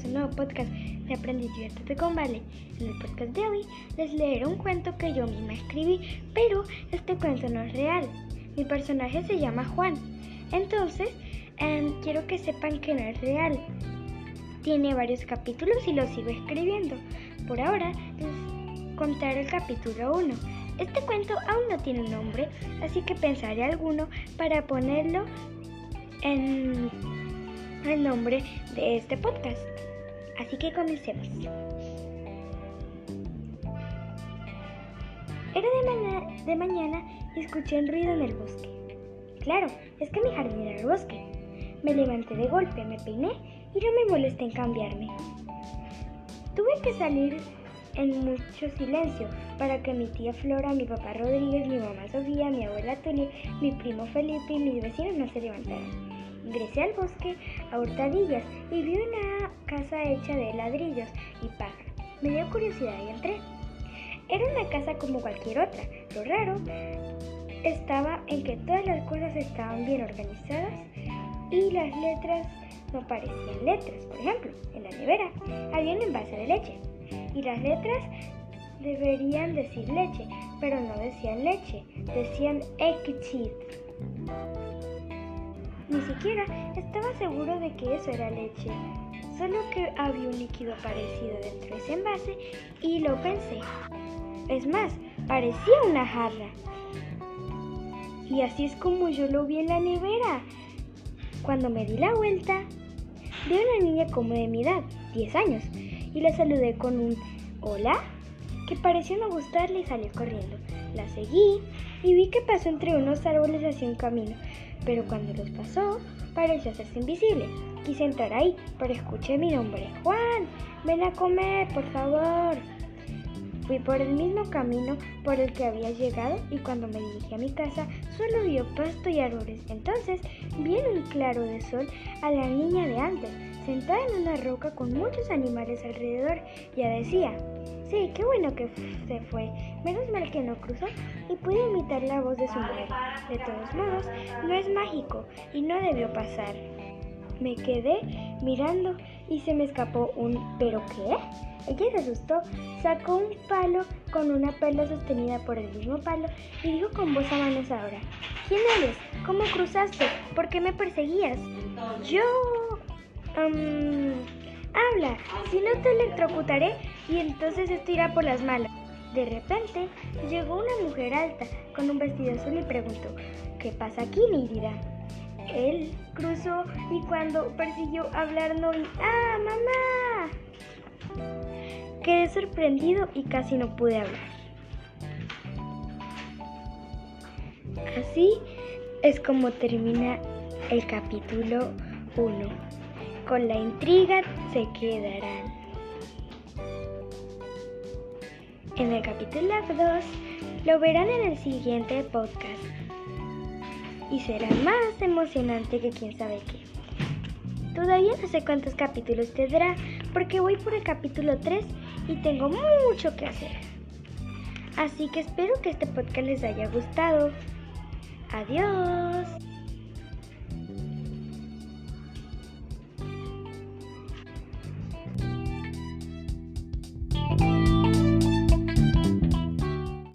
bienvenidos un nuevo podcast de Aprendiz Diviértete con Vale. En el podcast de hoy les leeré un cuento que yo misma escribí, pero este cuento no es real. Mi personaje se llama Juan. Entonces, em, quiero que sepan que no es real. Tiene varios capítulos y lo sigo escribiendo. Por ahora les contaré el capítulo 1. Este cuento aún no tiene nombre, así que pensaré alguno para ponerlo en el nombre de este podcast. Así que comencemos. Era de, de mañana y escuché un ruido en el bosque. Claro, es que mi jardín era el bosque. Me levanté de golpe, me peiné y no me molesté en cambiarme. Tuve que salir en mucho silencio para que mi tía Flora, mi papá Rodríguez, mi mamá Sofía, mi abuela Tony, mi primo Felipe y mis vecinos no se levantaran. Ingresé al bosque a hurtadillas y vi una casa hecha de ladrillos y paja. Me dio curiosidad y entré. Era una casa como cualquier otra. Lo raro estaba en que todas las cosas estaban bien organizadas y las letras no parecían letras. Por ejemplo, en la nevera había un envase de leche y las letras deberían decir leche, pero no decían leche, decían exit. Ni siquiera estaba seguro de que eso era leche, solo que había un líquido parecido dentro de ese envase y lo pensé. Es más, parecía una jarra. Y así es como yo lo vi en la nevera. Cuando me di la vuelta, vi a una niña como de mi edad, 10 años, y la saludé con un hola, que pareció no gustarle y salió corriendo. La seguí y vi que pasó entre unos árboles hacia un camino pero cuando los pasó, pareció hacerse invisible. Quise entrar ahí, pero escuché mi nombre. Juan, ven a comer, por favor. Fui por el mismo camino por el que había llegado y cuando me dirigí a mi casa solo vio pasto y árboles. Entonces vi en un claro de sol a la niña de antes, sentada en una roca con muchos animales alrededor. Ya decía, Sí, qué bueno que se fue. Menos mal que no cruzó y pude imitar la voz de su madre. De todos modos, no es mágico y no debió pasar. Me quedé mirando y se me escapó un ¿pero qué? Ella se asustó, sacó un palo con una perla sostenida por el mismo palo y dijo con voz amenazadora, ¿quién eres? ¿Cómo cruzaste? ¿Por qué me perseguías? Yo... Habla, si no te electrocutaré y entonces esto irá por las malas. De repente llegó una mujer alta con un vestido azul y preguntó, ¿qué pasa aquí, mi vida? Él cruzó y cuando persiguió hablar no vi, ¡ah, mamá! Quedé sorprendido y casi no pude hablar. Así es como termina el capítulo 1. Con la intriga se quedarán. En el capítulo 2 lo verán en el siguiente podcast. Y será más emocionante que quién sabe qué. Todavía no sé cuántos capítulos tendrá porque voy por el capítulo 3 y tengo mucho que hacer. Así que espero que este podcast les haya gustado. Adiós.